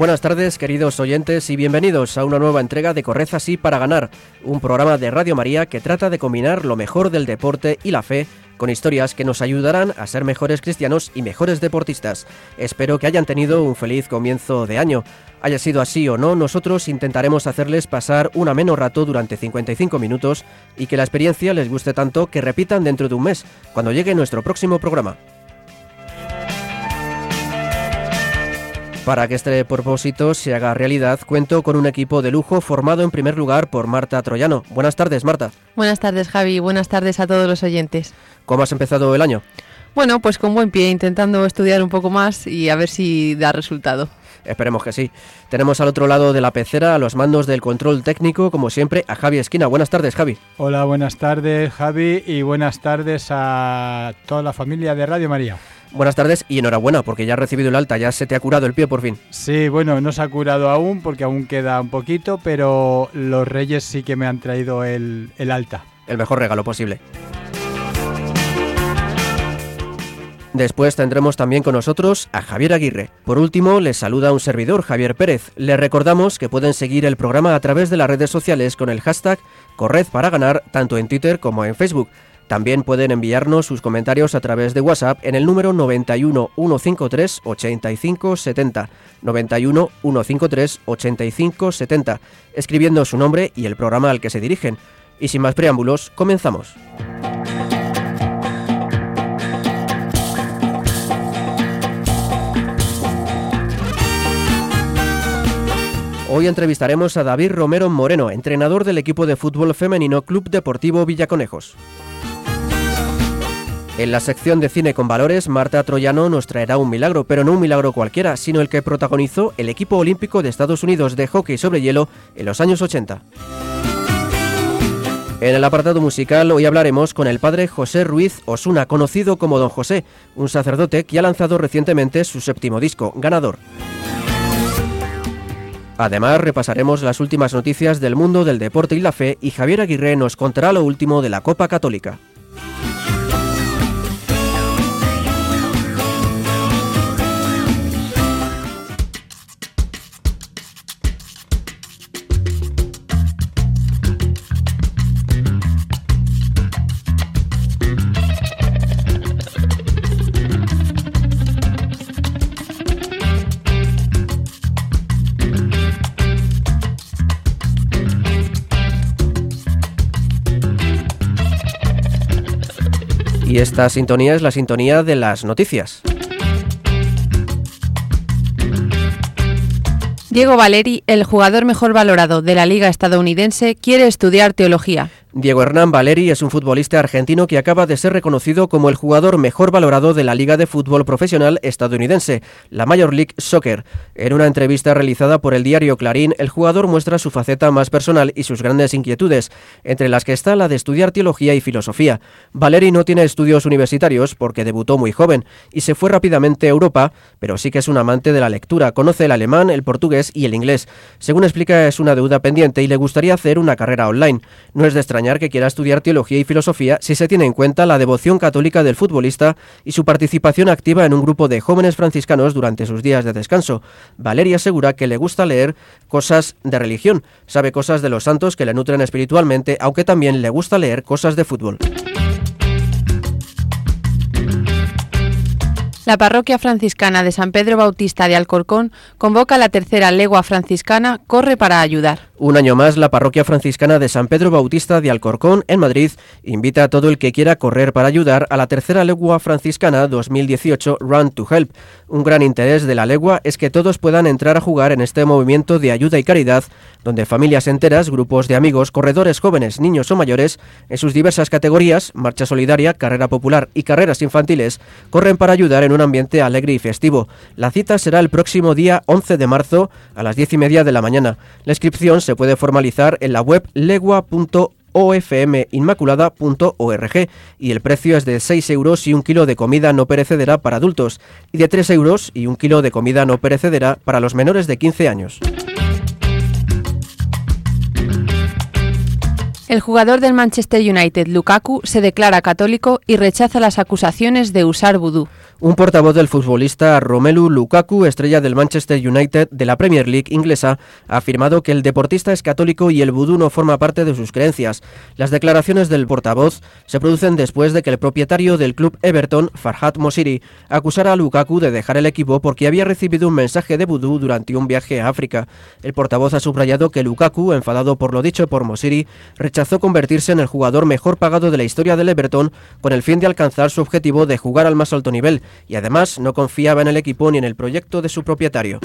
Buenas tardes, queridos oyentes, y bienvenidos a una nueva entrega de Corred así para ganar, un programa de Radio María que trata de combinar lo mejor del deporte y la fe con historias que nos ayudarán a ser mejores cristianos y mejores deportistas. Espero que hayan tenido un feliz comienzo de año. Haya sido así o no, nosotros intentaremos hacerles pasar un ameno rato durante 55 minutos y que la experiencia les guste tanto que repitan dentro de un mes, cuando llegue nuestro próximo programa. Para que este propósito se haga realidad, cuento con un equipo de lujo formado en primer lugar por Marta Troyano. Buenas tardes, Marta. Buenas tardes, Javi. Buenas tardes a todos los oyentes. ¿Cómo has empezado el año? Bueno, pues con buen pie, intentando estudiar un poco más y a ver si da resultado. Esperemos que sí. Tenemos al otro lado de la pecera, a los mandos del control técnico, como siempre, a Javi Esquina. Buenas tardes, Javi. Hola, buenas tardes, Javi, y buenas tardes a toda la familia de Radio María. Buenas tardes y enhorabuena porque ya has recibido el alta, ya se te ha curado el pie por fin. Sí, bueno, no se ha curado aún porque aún queda un poquito, pero los reyes sí que me han traído el, el alta. El mejor regalo posible. Después tendremos también con nosotros a Javier Aguirre. Por último, les saluda un servidor, Javier Pérez. Les recordamos que pueden seguir el programa a través de las redes sociales con el hashtag Corred para ganar, tanto en Twitter como en Facebook. También pueden enviarnos sus comentarios a través de WhatsApp en el número 91 153 85 70. 91 153 85 70, escribiendo su nombre y el programa al que se dirigen. Y sin más preámbulos, comenzamos. Hoy entrevistaremos a David Romero Moreno, entrenador del equipo de fútbol femenino Club Deportivo Villaconejos. En la sección de cine con valores, Marta Troyano nos traerá un milagro, pero no un milagro cualquiera, sino el que protagonizó el equipo olímpico de Estados Unidos de hockey sobre hielo en los años 80. En el apartado musical hoy hablaremos con el padre José Ruiz Osuna, conocido como Don José, un sacerdote que ha lanzado recientemente su séptimo disco, Ganador. Además, repasaremos las últimas noticias del mundo del deporte y la fe y Javier Aguirre nos contará lo último de la Copa Católica. Y esta sintonía es la sintonía de las noticias. Diego Valeri, el jugador mejor valorado de la liga estadounidense, quiere estudiar teología. Diego Hernán Valeri es un futbolista argentino que acaba de ser reconocido como el jugador mejor valorado de la Liga de Fútbol Profesional estadounidense, la Major League Soccer. En una entrevista realizada por el diario Clarín, el jugador muestra su faceta más personal y sus grandes inquietudes, entre las que está la de estudiar teología y filosofía. Valeri no tiene estudios universitarios porque debutó muy joven y se fue rápidamente a Europa, pero sí que es un amante de la lectura, conoce el alemán, el portugués y el inglés. Según explica, es una deuda pendiente y le gustaría hacer una carrera online. No es de que quiera estudiar teología y filosofía si se tiene en cuenta la devoción católica del futbolista y su participación activa en un grupo de jóvenes franciscanos durante sus días de descanso. Valeria asegura que le gusta leer cosas de religión, sabe cosas de los santos que le nutren espiritualmente, aunque también le gusta leer cosas de fútbol. La parroquia franciscana de San Pedro Bautista de Alcorcón convoca la tercera legua franciscana Corre para ayudar. Un año más, la parroquia franciscana de San Pedro Bautista de Alcorcón, en Madrid, invita a todo el que quiera correr para ayudar a la tercera legua franciscana 2018 Run to Help. Un gran interés de la legua es que todos puedan entrar a jugar en este movimiento de ayuda y caridad, donde familias enteras, grupos de amigos, corredores jóvenes, niños o mayores, en sus diversas categorías, marcha solidaria, carrera popular y carreras infantiles, corren para ayudar en un ambiente alegre y festivo. La cita será el próximo día 11 de marzo a las 10 y media de la mañana. La inscripción se puede formalizar en la web legua.org ofminmaculada.org y el precio es de 6 euros y un kilo de comida no perecedera para adultos y de 3 euros y un kilo de comida no perecedera para los menores de 15 años. El jugador del Manchester United, Lukaku, se declara católico y rechaza las acusaciones de usar vudú. Un portavoz del futbolista Romelu Lukaku, estrella del Manchester United de la Premier League inglesa, ha afirmado que el deportista es católico y el vudú no forma parte de sus creencias. Las declaraciones del portavoz se producen después de que el propietario del club Everton, Farhad Mosiri, acusara a Lukaku de dejar el equipo porque había recibido un mensaje de vudú durante un viaje a África. El portavoz ha subrayado que Lukaku, enfadado por lo dicho por Mosiri, rechazó convertirse en el jugador mejor pagado de la historia del Everton con el fin de alcanzar su objetivo de jugar al más alto nivel y además no confiaba en el equipo ni en el proyecto de su propietario.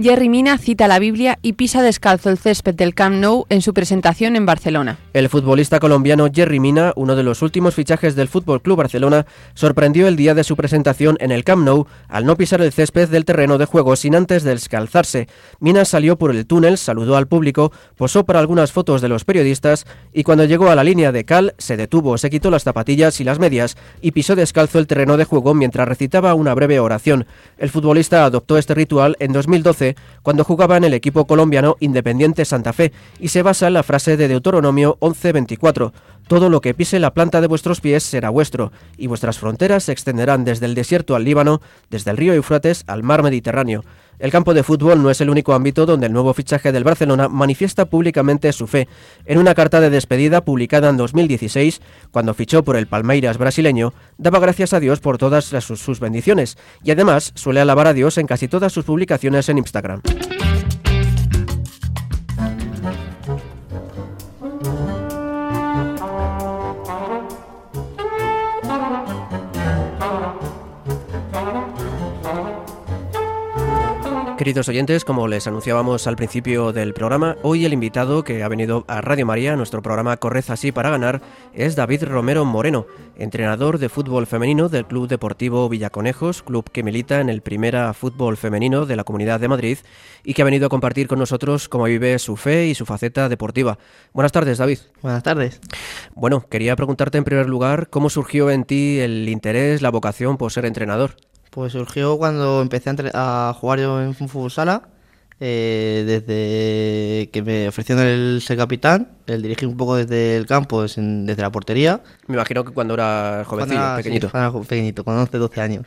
Jerry Mina cita la Biblia y pisa descalzo el césped del Camp Nou en su presentación en Barcelona. El futbolista colombiano Jerry Mina, uno de los últimos fichajes del Fútbol Club Barcelona, sorprendió el día de su presentación en el Camp Nou al no pisar el césped del terreno de juego sin antes descalzarse. Mina salió por el túnel, saludó al público, posó para algunas fotos de los periodistas y cuando llegó a la línea de cal se detuvo, se quitó las zapatillas y las medias y pisó descalzo el terreno de juego mientras recitaba una breve oración. El futbolista adoptó este ritual en 2012 cuando jugaba en el equipo colombiano Independiente Santa Fe y se basa en la frase de Deuteronomio 11:24. Todo lo que pise la planta de vuestros pies será vuestro, y vuestras fronteras se extenderán desde el desierto al Líbano, desde el río Eufrates al mar Mediterráneo. El campo de fútbol no es el único ámbito donde el nuevo fichaje del Barcelona manifiesta públicamente su fe. En una carta de despedida publicada en 2016, cuando fichó por el Palmeiras brasileño, daba gracias a Dios por todas sus bendiciones y además suele alabar a Dios en casi todas sus publicaciones en Instagram. Queridos oyentes, como les anunciábamos al principio del programa, hoy el invitado que ha venido a Radio María, nuestro programa Correza así para ganar, es David Romero Moreno, entrenador de fútbol femenino del Club Deportivo Villaconejos, club que milita en el Primera Fútbol Femenino de la Comunidad de Madrid y que ha venido a compartir con nosotros cómo vive su fe y su faceta deportiva. Buenas tardes, David. Buenas tardes. Bueno, quería preguntarte en primer lugar cómo surgió en ti el interés, la vocación por ser entrenador. Pues surgió cuando empecé a, jugar yo en fútbol sala, eh, desde que me ofrecieron el ser capitán, el dirigir un poco desde el campo, desde la portería. Me imagino que cuando era jovencillo, pequeñito. cuando era pequeñito, con 11, 12 años.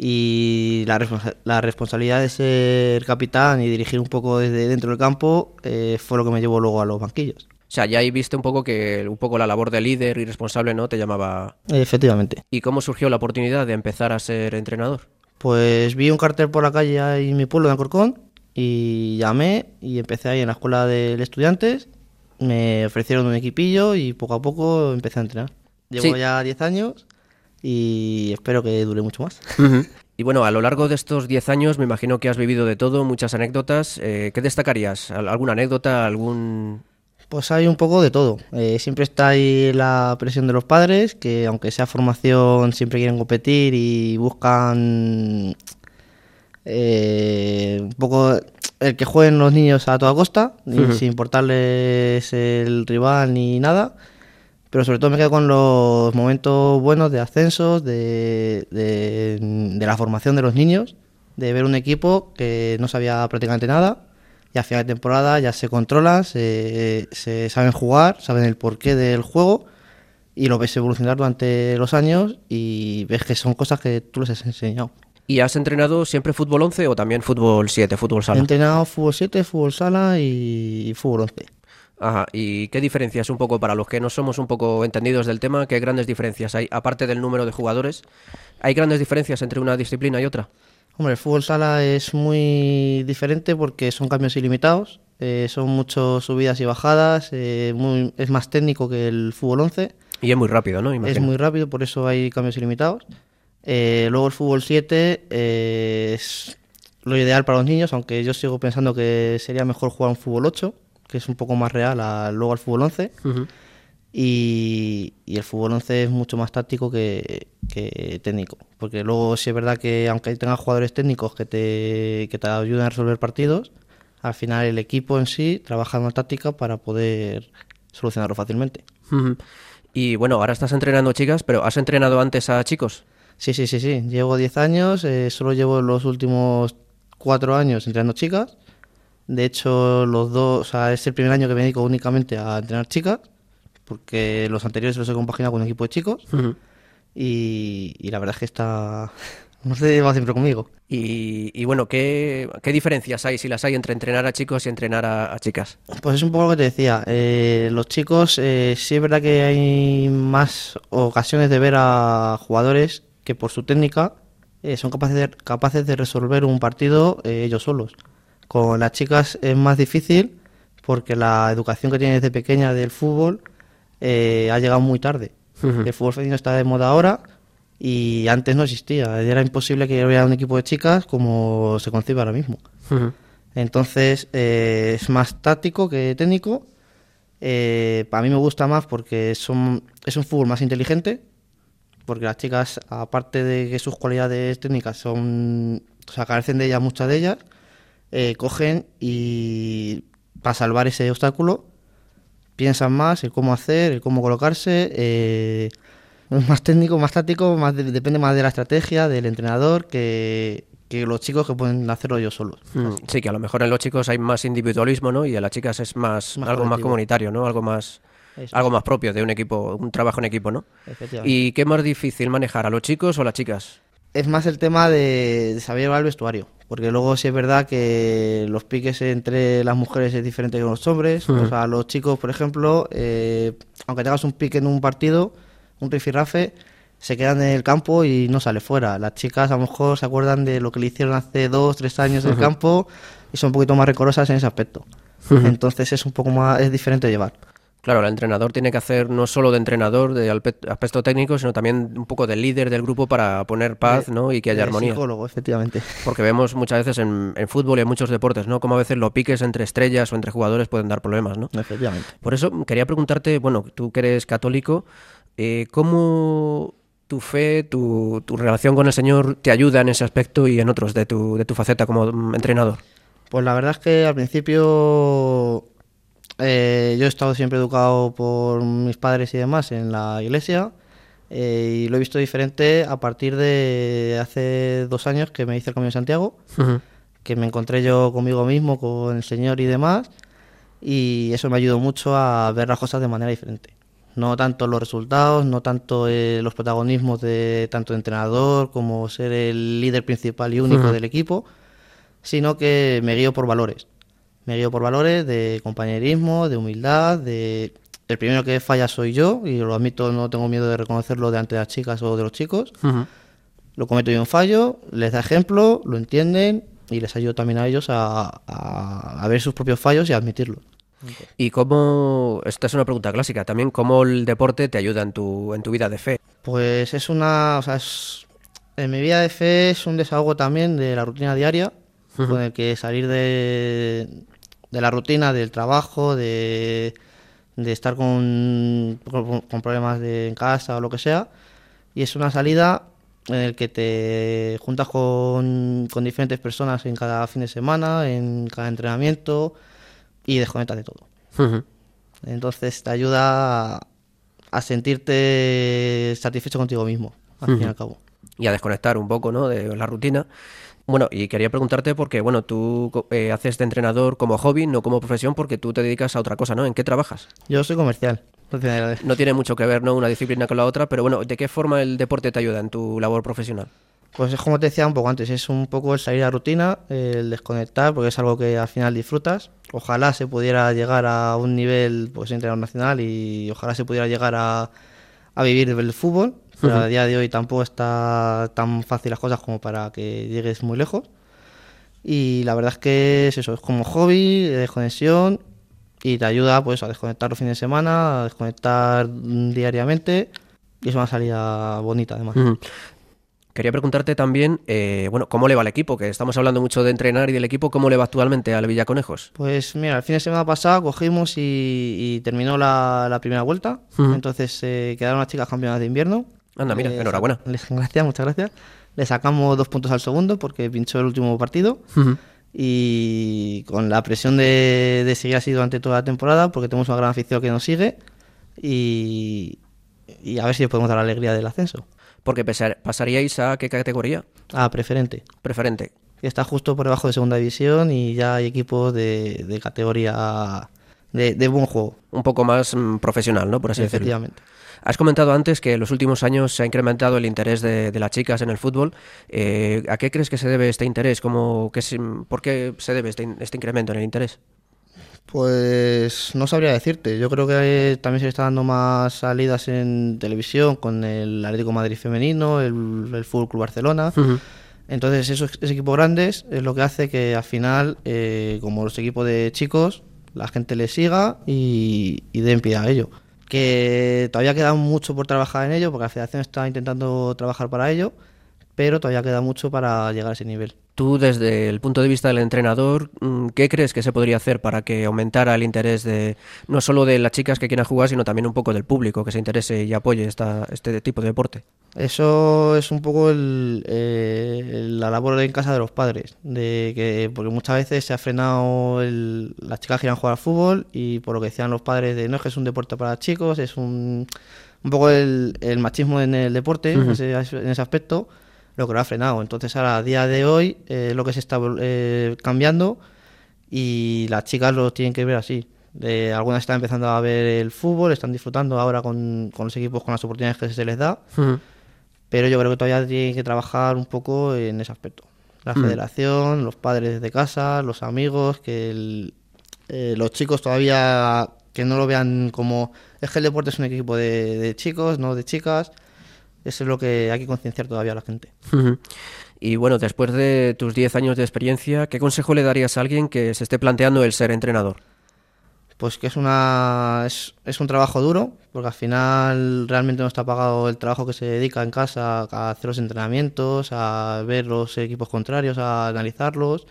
Y la, la, responsabilidad de ser capitán y dirigir un poco desde dentro del campo eh, fue lo que me llevó luego a los banquillos. O sea, ya ahí viste un poco que un poco la labor de líder y responsable, ¿no? Te llamaba. Efectivamente. ¿Y cómo surgió la oportunidad de empezar a ser entrenador? Pues vi un cartel por la calle ahí en mi pueblo, en Alcorcón, y llamé y empecé ahí en la escuela de estudiantes. Me ofrecieron un equipillo y poco a poco empecé a entrenar. Llevo ya 10 años y espero que dure mucho más. Y bueno, a lo largo de estos 10 años me imagino que has vivido de todo, muchas anécdotas. Eh, ¿Qué destacarías? ¿Alguna anécdota, algún pues hay un poco de todo. Eh, siempre está ahí la presión de los padres, que aunque sea formación, siempre quieren competir y buscan eh, un poco el que jueguen los niños a toda costa, sin importarles el rival ni nada. Pero sobre todo me quedo con los momentos buenos de ascensos, de, de la formación de los niños, de ver un equipo que no sabía prácticamente nada y a final de temporada ya se controlan, se, saben jugar, saben el porqué del juego y lo ves evolucionar durante los años y ves que son cosas que tú les has enseñado. ¿Y has entrenado siempre fútbol 11 o también fútbol 7, fútbol sala? He entrenado fútbol 7, fútbol sala y fútbol 11. Ajá, ¿y qué diferencias un poco para los que no somos un poco entendidos del tema? ¿Qué grandes diferencias hay? Aparte del número de jugadores, ¿hay grandes diferencias entre una disciplina y otra? Hombre, el fútbol sala es muy diferente porque son cambios ilimitados, eh, son muchas subidas y bajadas, eh, es más técnico que el fútbol 11. Y es muy rápido, ¿no? Es muy rápido, por eso hay cambios ilimitados. Eh, luego el fútbol 7 es lo ideal para los niños, aunque yo sigo pensando que sería mejor jugar un fútbol 8, que es un poco más real luego al fútbol 11. Y, el fútbol 11 es mucho más táctico que, técnico. Porque luego sí es verdad que aunque tengas jugadores técnicos que te, que te ayuden a resolver partidos, al final el equipo en sí trabaja en una táctica para poder solucionarlo fácilmente. Y bueno, ahora estás entrenando chicas, pero ¿has entrenado antes a chicos? Sí, sí, sí, sí. Llevo 10 años, eh, solo llevo los últimos 4 años entrenando chicas. De hecho, los dos, o sea, es el primer año que me dedico únicamente a entrenar chicas, porque los anteriores los he compaginado con un equipo de chicos. Y, y la verdad es que está. No sé, va siempre conmigo. Y, y bueno, ¿qué, qué diferencias hay, si las hay, entre entrenar a chicos y entrenar a, a chicas? Pues es un poco lo que te decía. eh, los chicos, eh, sí es verdad que hay más ocasiones de ver a jugadores que por su técnica eh, son capaces de, capaces de resolver un partido eh, ellos solos. Con las chicas es más difícil porque la educación que tienen desde pequeña del fútbol eh, ha llegado muy tarde. El fútbol femenino está de moda ahora y antes no existía. Era imposible que hubiera un equipo de chicas como se concibe ahora mismo. Entonces eh, es más táctico que técnico. Eh, para mí me gusta más porque son, es un fútbol más inteligente. Porque las chicas, aparte de que sus cualidades técnicas son. O sea, carecen de ellas, muchas de ellas, eh, cogen y. Para salvar ese obstáculo, piensan más el cómo hacer, el cómo colocarse. eh, es más técnico, más táctico, más de- depende más de la estrategia, del entrenador, que, que los chicos que pueden hacerlo ellos solos. Mm, Sí, que a lo mejor en los chicos hay más individualismo, ¿no? Y en las chicas es más, Más algo más comunitario, ¿no? Algo más, Eso. algo más propio de un equipo, un trabajo en equipo, ¿no? ¿Y qué más difícil manejar, a los chicos o a las chicas? Es más el tema de, saber llevar el vestuario. Porque luego sí es verdad que los piques entre las mujeres es diferente que con los hombres. O sea, los chicos, por ejemplo, eh, aunque tengas un pique en un partido, un rifirrafe, se quedan en el campo y no sale fuera. Las chicas a lo mejor se acuerdan de lo que le hicieron hace dos, tres años en el campo y son un poquito más recorosas en ese aspecto. Entonces es un poco más, es diferente de llevar. Claro, el entrenador tiene que hacer no solo de entrenador, de aspecto técnico, sino también un poco de líder del grupo para poner paz, ¿no? Y que haya armonía. psicólogo, efectivamente. Porque vemos muchas veces en, en fútbol y en muchos deportes, ¿no? Como a veces los piques entre estrellas o entre jugadores pueden dar problemas, ¿no? Efectivamente. Por eso quería preguntarte, bueno, tú que eres católico, eh, ¿cómo tu fe, tu, tu relación con el Señor te ayuda en ese aspecto y en otros de tu, de tu faceta como entrenador? Pues la verdad es que al principio eh, yo he estado siempre educado por mis padres y demás en la iglesia eh, y lo he visto diferente a partir de hace dos años que me hice el Camino de Santiago, que me encontré yo conmigo mismo, con el Señor y demás, y eso me ayudó mucho a ver las cosas de manera diferente. No tanto los resultados, no tanto eh, los protagonismos de tanto entrenador como ser el líder principal y único del equipo, sino que me guío por valores. Me guío por valores de compañerismo, de humildad, de... El primero que falla soy yo, y lo admito, no tengo miedo de reconocerlo delante de las chicas o de los chicos. Lo cometo yo un fallo, les da ejemplo, lo entienden y les ayudo también a ellos a, a- a ver sus propios fallos y a admitirlos. ¿Y cómo, esta es una pregunta clásica, también cómo el deporte te ayuda en tu, en tu vida de fe? Pues es una, o sea, es, en mi vida de fe es un desahogo también de la rutina diaria, con el que salir de, de la rutina del trabajo, de, de estar con, con, con problemas de, en casa o lo que sea, y es una salida en el que te juntas con, con diferentes personas en cada fin de semana, en cada entrenamiento, y desconectas de todo. Entonces te ayuda a, a sentirte satisfecho contigo mismo, al fin y al cabo. y a desconectar un poco ¿no? de la rutina. Bueno, y quería preguntarte porque, bueno, tú eh, haces de entrenador como hobby, no como profesión, porque tú te dedicas a otra cosa, ¿no? ¿En qué trabajas? Yo soy comercial. No tiene mucho que ver, ¿no? Una disciplina con la otra, pero bueno, ¿de qué forma el deporte te ayuda en tu labor profesional? Pues es como te decía un poco antes, es un poco el salir a rutina, el desconectar, porque es algo que al final disfrutas. Ojalá se pudiera llegar a un nivel, pues, entrenador nacional y ojalá se pudiera llegar a, a vivir del fútbol. Pero a día de hoy tampoco está tan fácil las cosas como para que llegues muy lejos. Y la verdad es que es eso, es como hobby, de desconexión y te ayuda pues a desconectar los fines de semana, a desconectar diariamente y es una salida bonita además. Ujú. Quería preguntarte también, eh, bueno, ¿cómo le va al equipo? Que estamos hablando mucho de entrenar y del equipo, ¿cómo le va actualmente al Villaconejos? Pues mira, el fin de semana pasado cogimos y, y terminó la, la primera vuelta. Ujú. Entonces eh, quedaron las chicas campeonas de invierno. Anda, mira, enhorabuena. les- gracias, muchas gracias. Le sacamos dos puntos al segundo porque pinchó el último partido. y con la presión de, de seguir así durante toda la temporada, porque tenemos una gran afición que nos sigue y, y a ver si le podemos dar la alegría del ascenso. Porque pasar- pasaríais a qué categoría? Ah, preferente. Preferente. Está justo por debajo de segunda división y ya hay equipos de, de categoría de, de buen juego. Un poco más mm, profesional, ¿no? Por así decirlo. efectivamente. Has comentado antes que en los últimos años se ha incrementado el interés de, de las chicas en el fútbol. Eh, ¿A qué crees que se debe este interés? ¿Cómo, qué ¿Por qué se debe este, este incremento en el interés? Pues no sabría decirte. Yo creo que también se le está dando más salidas en televisión con el Atlético Madrid femenino, el, el Fútbol Club Barcelona. Entonces, esos, esos equipos grandes es lo que hace que al final, eh, como los equipos de chicos, la gente les siga y, y den pie a ello. Que todavía queda mucho por trabajar en ello, porque la federación está intentando trabajar para ello, pero todavía queda mucho para llegar a ese nivel. Tú, desde el punto de vista del entrenador, mm, ¿qué crees que se podría hacer para que aumentara el interés de no solo de las chicas que quieran jugar, sino también un poco del público que se interese y apoye esta, este tipo de deporte? Eso es un poco el, eh, la labor en casa de los padres, de que porque muchas veces se ha frenado el- las chicas que quieran jugar al fútbol y por lo que decían los padres de no es que es un deporte para chicos, es un, un poco el, el machismo en el deporte, en, ese, en ese aspecto, lo que lo ha frenado. Entonces ahora a día de hoy eh, es lo que se está eh, cambiando y las chicas lo tienen que ver así. Eh, algunas están empezando a ver el fútbol, están disfrutando ahora con, con los equipos, con las oportunidades que se les da pero yo creo que todavía tiene que trabajar un poco en ese aspecto. La federación, los padres de casa, los amigos, que el- eh, los chicos todavía que no lo vean como es que el deporte es un equipo de, de chicos, no de chicas. Eso es lo que hay que concienciar todavía a la gente. Y bueno, después de tus 10 años de experiencia, ¿qué consejo le darías a alguien que se esté planteando el ser entrenador? Pues que es una es, es un trabajo duro, porque al final realmente no está pagado el trabajo que se dedica en casa a hacer los entrenamientos, a ver los equipos contrarios, a analizarlos.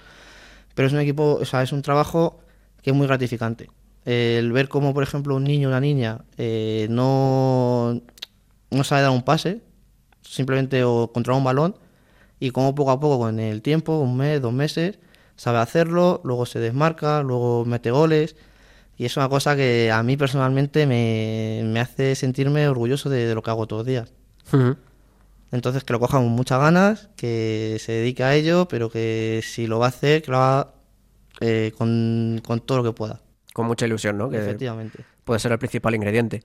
Pero es un equipo, o sea, es un trabajo que es muy gratificante. El ver cómo, por ejemplo, un niño o una niña eh, no, no sabe dar un pase, simplemente o controlar un balón, y cómo poco a poco, con el tiempo, un mes, dos meses, sabe hacerlo, luego se desmarca, luego mete goles. Y es una cosa que a mí personalmente me, me hace sentirme orgulloso de, de lo que hago todos los días. Entonces que lo coja con muchas ganas, que se dedique a ello, pero que si lo va a hacer, que lo haga eh, con, con todo lo que pueda. Con mucha ilusión, ¿no? Que Efectivamente. puede ser el principal ingrediente.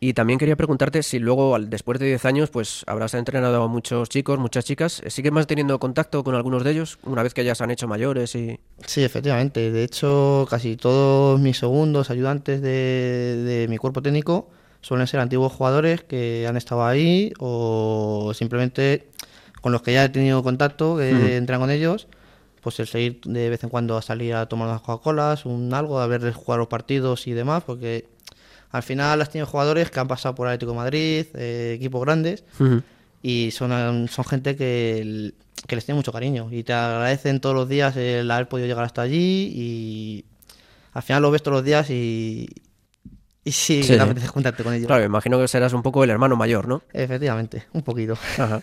Y también quería preguntarte si luego, después de 10 años, pues habrás entrenado a muchos chicos, muchas chicas. ¿Sigues más teniendo contacto con algunos de ellos una vez que ya se han hecho mayores? y Sí, efectivamente. De hecho, casi todos mis segundos ayudantes de, de mi cuerpo técnico suelen ser antiguos jugadores que han estado ahí o simplemente con los que ya he tenido contacto, que entran con ellos, pues el seguir de vez en cuando a salir a tomar unas Coca-Colas, un algo, a verles jugar los partidos y demás, porque al final has tenido jugadores que han pasado por Atlético de Madrid, eh, equipos grandes, y son, son gente que, que les tiene mucho cariño y te agradecen todos los días el haber podido llegar hasta allí y al final lo ves todos los días y, y sí, Sí. te apetece juntarte con ellos. Claro, imagino que serás un poco el hermano mayor, ¿no? Efectivamente, un poquito. Ajá.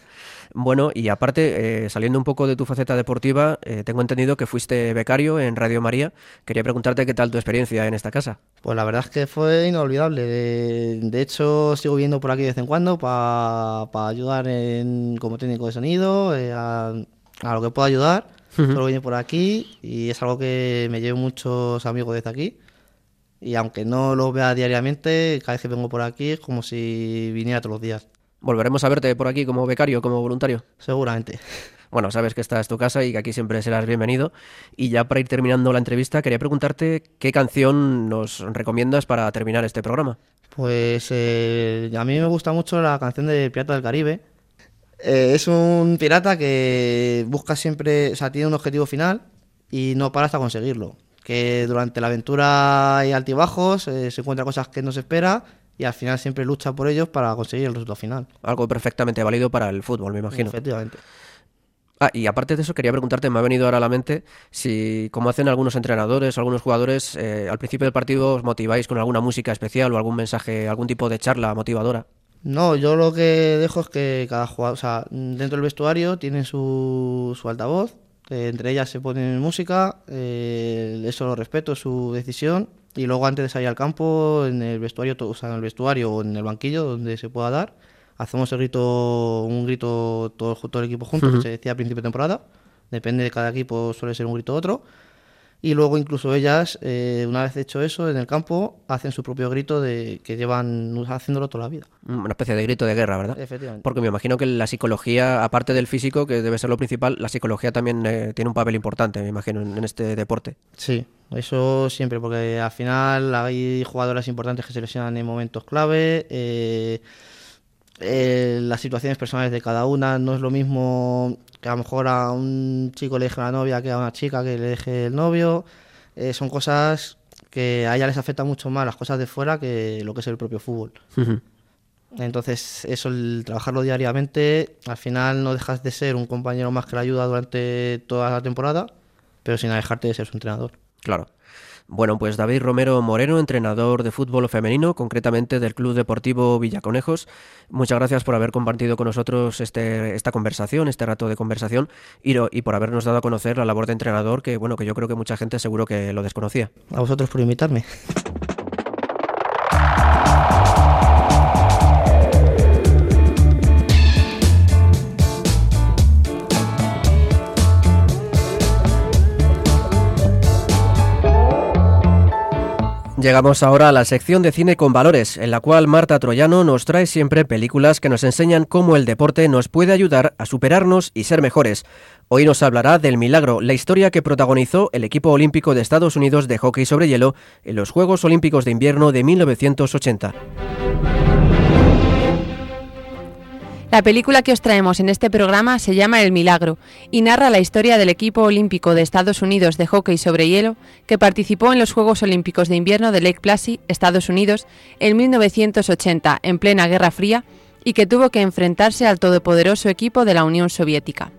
Bueno, y aparte, eh, saliendo un poco de tu faceta deportiva, eh, tengo entendido que fuiste becario en Radio María. Quería preguntarte qué tal tu experiencia en esta casa. Pues la verdad es que fue inolvidable. De, hecho, sigo viendo por aquí de vez en cuando para ayudar en, como técnico de sonido, eh, a, a lo que pueda ayudar. Solo vine por aquí y es algo que me llevo muchos amigos desde aquí. Y aunque no lo vea diariamente, cada vez que vengo por aquí es como si viniera todos los días. Volveremos a verte por aquí como becario, como voluntario. Seguramente. Bueno, sabes que esta es tu casa y que aquí siempre serás bienvenido. Y ya para ir terminando la entrevista, quería preguntarte qué canción nos recomiendas para terminar este programa. Pues eh, a mí me gusta mucho la canción de Pirata del Caribe. Eh, es un pirata que busca siempre, o sea, tiene un objetivo final y no para hasta conseguirlo. Que durante la aventura hay altibajos, eh, se encuentra cosas que no se espera y al final siempre lucha por ellos para conseguir el resultado final. Algo perfectamente válido para el fútbol, me imagino. Efectivamente. Ah, y aparte de eso, quería preguntarte, me ha venido ahora a la mente, si, como hacen algunos entrenadores algunos jugadores, eh, al principio del partido os motiváis con alguna música especial o algún mensaje, algún tipo de charla motivadora. No, yo lo que dejo es que cada jugador, o sea, dentro del vestuario tienen su, su altavoz Eh, entre ellas se ponen música, eh, eso lo respeto, es su decisión. Y luego antes de salir al campo, en el vestuario, o sea, en el vestuario o en el banquillo, donde se pueda dar, hacemos el grito, un grito todo, todo el equipo junto, que se decía a principio de temporada. Depende de cada equipo, suele ser un grito u otro. Y luego incluso ellas, eh, una vez hecho eso, en el campo, hacen su propio grito de que llevan haciéndolo toda la vida. Una especie de grito de guerra, ¿verdad? Efectivamente. Porque me imagino que la psicología, aparte del físico, que debe ser lo principal, la psicología también eh, tiene un papel importante, me imagino, en, en este deporte. Sí, eso siempre, porque al final hay jugadoras importantes que se lesionan en momentos clave. eh, eh, las situaciones personales de cada una no es lo mismo que a lo mejor a un chico le deje la novia que a una chica que le deje el novio. Eh, son cosas que a ella les afecta mucho más las cosas de fuera que lo que es el propio fútbol. Entonces, eso, el trabajarlo diariamente, al final no dejas de ser un compañero más que la ayuda durante toda la temporada, pero sin alejarte de ser su entrenador. Claro. Bueno, pues David Romero Moreno, entrenador de fútbol femenino, concretamente del Club Deportivo Villaconejos. Muchas gracias por haber compartido con nosotros este, esta conversación, este rato de conversación y, por habernos dado a conocer la labor de entrenador que, bueno, que yo creo que mucha gente seguro que lo desconocía. A vosotros por invitarme. Llegamos ahora a la sección de cine con valores, en la cual Marta Troyano nos trae siempre películas que nos enseñan cómo el deporte nos puede ayudar a superarnos y ser mejores. Hoy nos hablará del milagro, la historia que protagonizó el equipo olímpico de Estados Unidos de hockey sobre hielo en los Juegos Olímpicos de Invierno de 1980. La película que os traemos en este programa se llama El Milagro y narra la historia del equipo olímpico de Estados Unidos de hockey sobre hielo que participó en los Juegos Olímpicos de Invierno de Lake Placid, Estados Unidos, en 1980, en plena Guerra Fría, y que tuvo que enfrentarse al todopoderoso equipo de la Unión Soviética.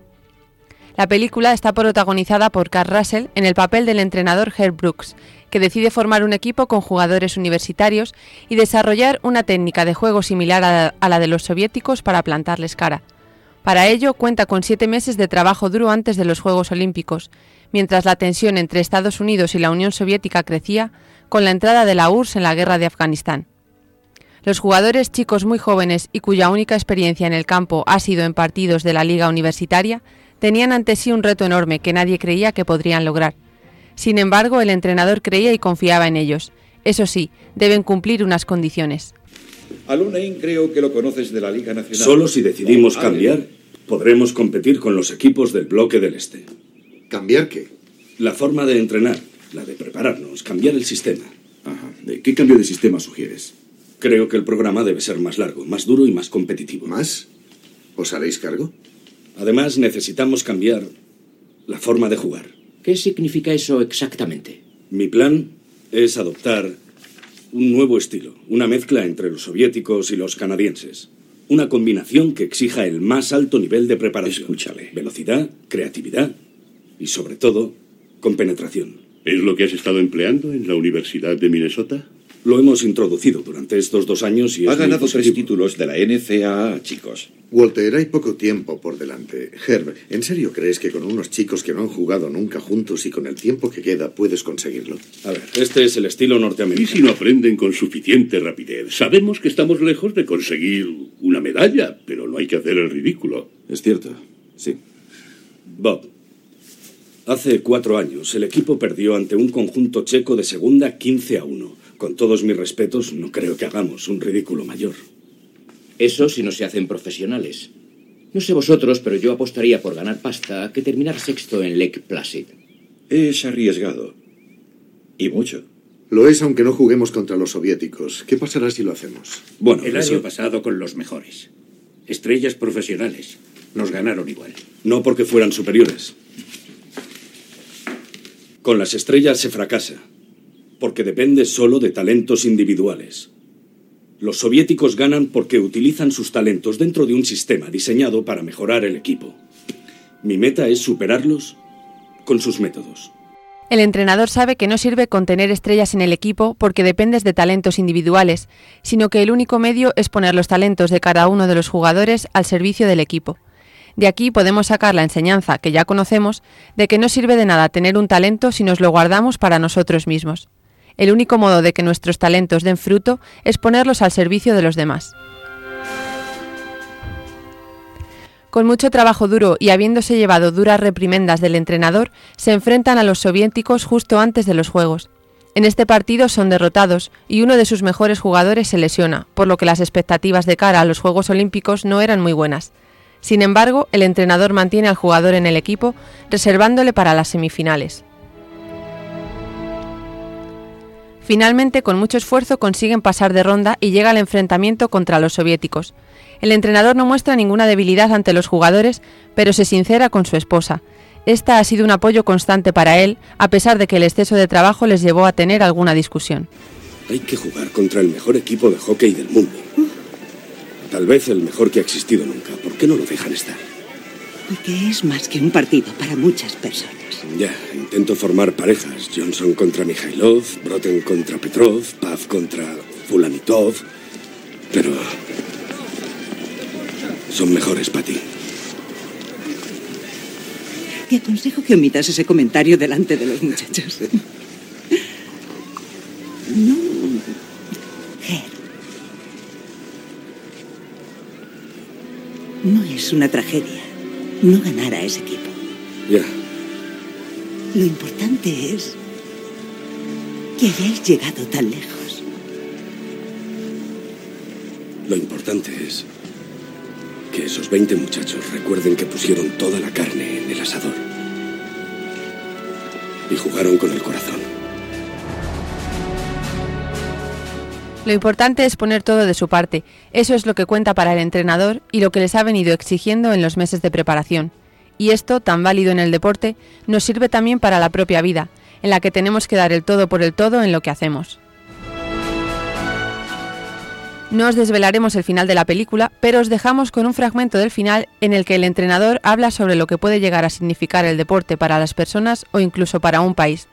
La película está protagonizada por Carl Russell en el papel del entrenador Herb Brooks, que decide formar un equipo con jugadores universitarios y desarrollar una técnica de juego similar a la, de los soviéticos para plantarles cara. Para ello cuenta con siete meses de trabajo duro antes de los Juegos Olímpicos, mientras la tensión entre Estados Unidos y la Unión Soviética crecía con la entrada de la URSS en la guerra de Afganistán. Los jugadores chicos muy jóvenes y cuya única experiencia en el campo ha sido en partidos de la liga universitaria tenían ante sí un reto enorme que nadie creía que podrían lograr. Sin embargo, el entrenador creía y confiaba en ellos. Eso sí, deben cumplir unas condiciones. A Lunain creo que lo conoces de la Liga Nacional. Solo si decidimos Ah, cambiar, podremos competir con los equipos del bloque del Este. ¿Cambiar qué? La forma de entrenar, la de prepararnos, cambiar el sistema. Ajá. ¿De qué cambio de sistema sugieres? Creo que el programa debe ser más largo, más duro y más competitivo. ¿Más? ¿Os haréis cargo? Además, necesitamos cambiar la forma de jugar. ¿Qué significa eso exactamente? Mi plan es adoptar un nuevo estilo, una mezcla entre los soviéticos y los canadienses. Una combinación que exija el más alto nivel de preparación. Escúchale. Velocidad, creatividad y, sobre todo, compenetración. ¿Es lo que has estado empleando en la Universidad de Minnesota? Lo hemos introducido durante estos dos años y Ha ganado tres títulos de la NCAA, chicos. Walter, hay poco tiempo por delante. Herb, ¿en serio crees que con unos chicos que no han jugado nunca juntos y con el tiempo que queda puedes conseguirlo? A ver, este es el estilo ¿Y norteamericano. si no aprenden con suficiente rapidez? Sabemos que estamos lejos de conseguir una medalla, pero no hay que hacer el ridículo. Es cierto, sí. Bob, hace cuatro años el equipo perdió ante un conjunto checo de segunda 15 a 1. Con todos mis respetos, no creo que hagamos un ridículo mayor. Eso si no se hacen profesionales. No sé vosotros, pero yo apostaría por ganar pasta que terminar sexto en Lake Placid. Es arriesgado. Y mucho. Lo es aunque no juguemos contra los soviéticos. ¿Qué pasará si lo hacemos? Bueno, El eso- año pasado con los mejores. Estrellas profesionales. Nos ganaron igual. no porque fueran superiores. Con las estrellas se fracasa, porque depende solo de talentos individuales. Los soviéticos ganan porque utilizan sus talentos dentro de un sistema diseñado para mejorar el equipo. Mi meta es superarlos con sus métodos. El entrenador sabe que no sirve con tener estrellas en el equipo porque dependes de talentos individuales, sino que el único medio es poner los talentos de cada uno de los jugadores al servicio del equipo. De aquí podemos sacar la enseñanza, que ya conocemos, de que no sirve de nada tener un talento si nos lo guardamos para nosotros mismos. El único modo de que nuestros talentos den fruto es ponerlos al servicio de los demás. Con mucho trabajo duro y habiéndose llevado duras reprimendas del entrenador, se enfrentan a los soviéticos justo antes de los Juegos. En este partido son derrotados y uno de sus mejores jugadores se lesiona, por lo que las expectativas de cara a los Juegos Olímpicos no eran muy buenas. Sin embargo, el entrenador mantiene al jugador en el equipo, reservándole para las semifinales. Finalmente, con mucho esfuerzo, consiguen pasar de ronda y llega el enfrentamiento contra los soviéticos. El entrenador no muestra ninguna debilidad ante los jugadores, pero se sincera con su esposa. Esta ha sido un apoyo constante para él, a pesar de que el exceso de trabajo les llevó a tener alguna discusión. Hay que jugar contra el mejor equipo de hockey del mundo. Tal vez el mejor que ha existido nunca. ¿Por qué no lo dejan estar? Porque es más que un partido para muchas personas. Ya, intento formar parejas. Johnson contra Mikhailov, Broten contra Petrov, Pav contra Fulanitov. Pero... Son mejores para ti. Te aconsejo que omitas ese comentario delante de los muchachos. No. Ger. No es una tragedia no ganar a ese equipo. Ya. Lo importante es que hayáis llegado tan lejos. Lo importante es que esos 20 muchachos recuerden que pusieron toda la carne en el asador. Y jugaron con el corazón. Lo importante es poner todo de su parte. Eso es lo que cuenta para el entrenador y lo que les ha venido exigiendo en los meses de preparación. Y esto, tan válido en el deporte, nos sirve también para la propia vida, en la que tenemos que dar el todo por el todo en lo que hacemos. No os desvelaremos el final de la película, pero os dejamos con un fragmento del final en el que el entrenador habla sobre lo que puede llegar a significar el deporte para las personas o incluso para un país.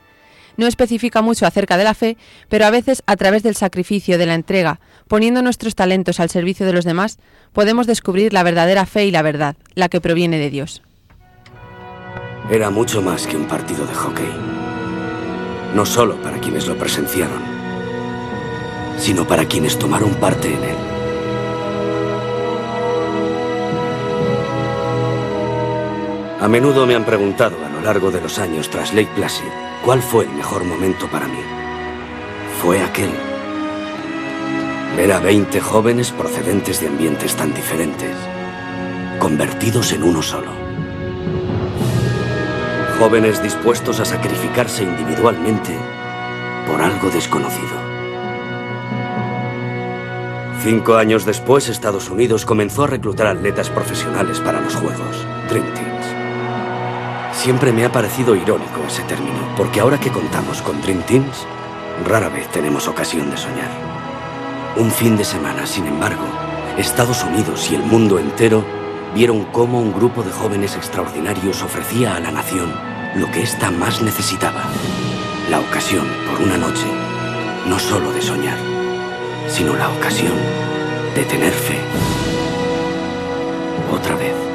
No especifica mucho acerca de la fe, pero a veces a través del sacrificio, de la entrega, poniendo nuestros talentos al servicio de los demás, podemos descubrir la verdadera fe y la verdad, la que proviene de Dios. Era mucho más que un partido de hockey. No solo para quienes lo presenciaron, sino para quienes tomaron parte en él. A menudo me han preguntado a lo largo de los años tras Lake Placid cuál fue el mejor momento para mí. Fue aquel. Ver a 20 jóvenes procedentes de ambientes tan diferentes, convertidos en uno solo. Jóvenes dispuestos a sacrificarse individualmente por algo desconocido. Cinco años después, Estados Unidos comenzó a reclutar atletas profesionales para los Juegos, Dream Teams. Siempre me ha parecido irónico ese término, porque ahora que contamos con Dream Teams, rara vez tenemos ocasión de soñar. Un fin de semana, sin embargo, Estados Unidos y el mundo entero vieron cómo un grupo de jóvenes extraordinarios ofrecía a la nación lo que ésta más necesitaba. La ocasión, por una noche, no solo de soñar, sino la ocasión de tener fe. Otra vez.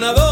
Ganador,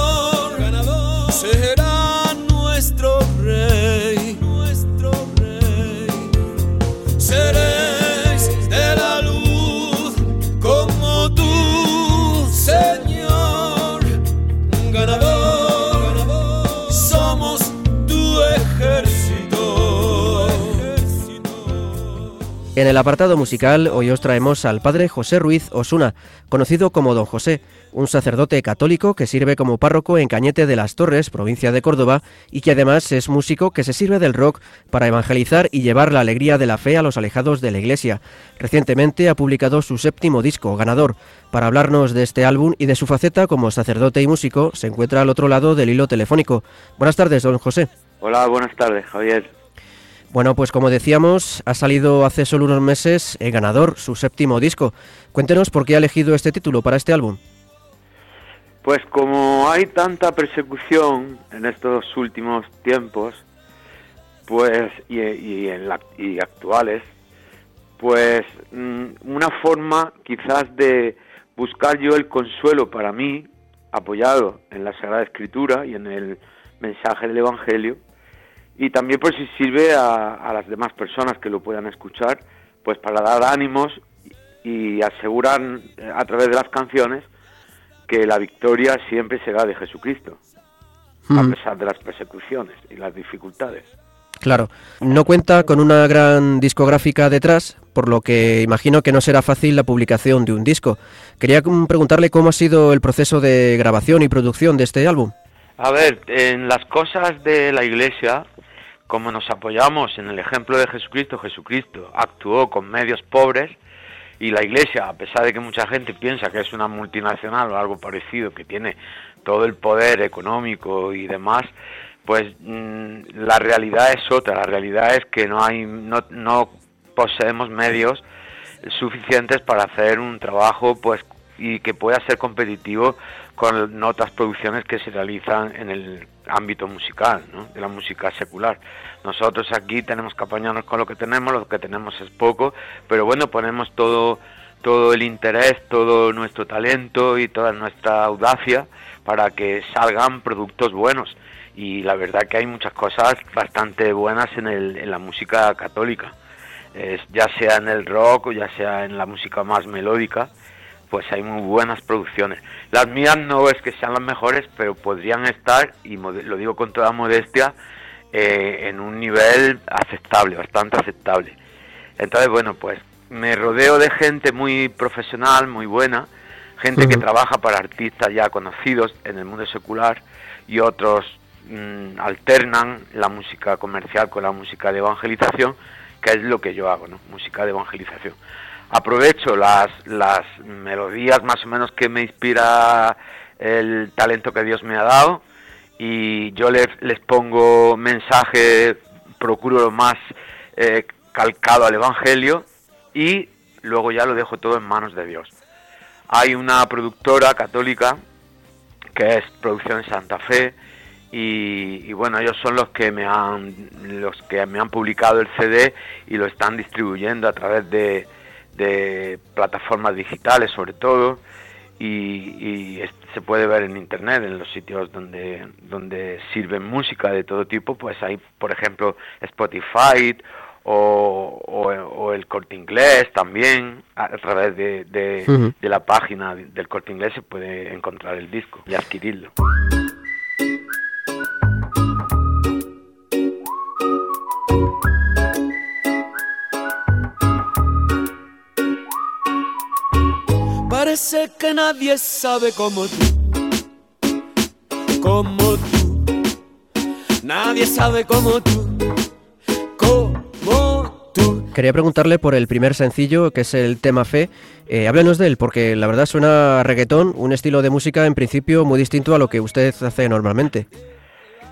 apartado musical hoy os traemos al padre José Ruiz Osuna, conocido como Don José, un sacerdote católico que sirve como párroco en Cañete de las Torres, provincia de Córdoba, y que además es músico que se sirve del rock para evangelizar y llevar la alegría de la fe a los alejados de la iglesia. Recientemente ha publicado su séptimo disco, Ganador. Para hablarnos de este álbum y de su faceta como sacerdote y músico, se encuentra al otro lado del hilo telefónico. Buenas tardes, don José. Hola, buenas tardes, Javier. Bueno, pues como decíamos, ha salido hace solo unos meses el ganador, su séptimo disco. Cuéntenos por qué ha elegido este título para este álbum. Pues como hay tanta persecución en estos últimos tiempos, pues y, en la, y actuales, pues mm, una forma quizás de buscar yo el consuelo para mí, apoyado en la Sagrada Escritura y en el mensaje del Evangelio, y también por si sirve a, las demás personas que lo puedan escuchar, pues para dar ánimos y asegurar eh, a través de las canciones que la victoria siempre será de Jesucristo, a pesar de las persecuciones y las dificultades. Claro, no cuenta con una gran discográfica detrás, por lo que imagino que no será fácil la publicación de un disco. Quería preguntarle cómo ha sido el proceso de grabación y producción de este álbum. A ver, en las cosas de la iglesia, como nos apoyamos en el ejemplo de Jesucristo, Jesucristo actuó con medios pobres y la Iglesia, a pesar de que mucha gente piensa que es una multinacional o algo parecido, que tiene todo el poder económico y demás, pues mm, la realidad es otra. La realidad es que no hay, no, no poseemos medios suficientes para hacer un trabajo, pues y que pueda ser competitivo con otras producciones que se realizan en el ámbito musical, ¿no? de la música secular. Nosotros aquí tenemos que apañarnos con lo que tenemos, lo que tenemos es poco, pero bueno, ponemos todo, todo el interés, todo nuestro talento y toda nuestra audacia para que salgan productos buenos. Y la verdad que hay muchas cosas bastante buenas en, el, en la música católica, ya sea en el rock o ya sea en la música más melódica pues hay muy buenas producciones. Las mías no es que sean las mejores, pero podrían estar, y lo digo con toda modestia, eh, en un nivel aceptable, bastante aceptable. Entonces, bueno, pues me rodeo de gente muy profesional, muy buena, gente que trabaja para artistas ya conocidos en el mundo secular y otros mm, alternan la música comercial con la música de evangelización, que es lo que yo hago, ¿no? Música de evangelización aprovecho las, las melodías más o menos que me inspira el talento que Dios me ha dado y yo les, les pongo mensaje, procuro lo más eh, calcado al Evangelio y luego ya lo dejo todo en manos de Dios. Hay una productora católica que es Producción Santa Fe y, y, bueno ellos son los que me han los que me han publicado el CD y lo están distribuyendo a través de, de plataformas digitales sobre todo y, se puede ver en internet en los sitios donde donde sirven música de todo tipo pues hay por ejemplo Spotify o, o, el corte inglés también a través de, de, de la página del corte inglés se puede encontrar el disco y adquirirlo. Parece que nadie sabe como tú, como tú. Nadie sabe como tú, como tú. Quería preguntarle por el primer sencillo, que es el tema Fe. Eh, háblenos de él, porque la verdad suena a reggaetón, un estilo de música en principio muy distinto a lo que usted hace normalmente.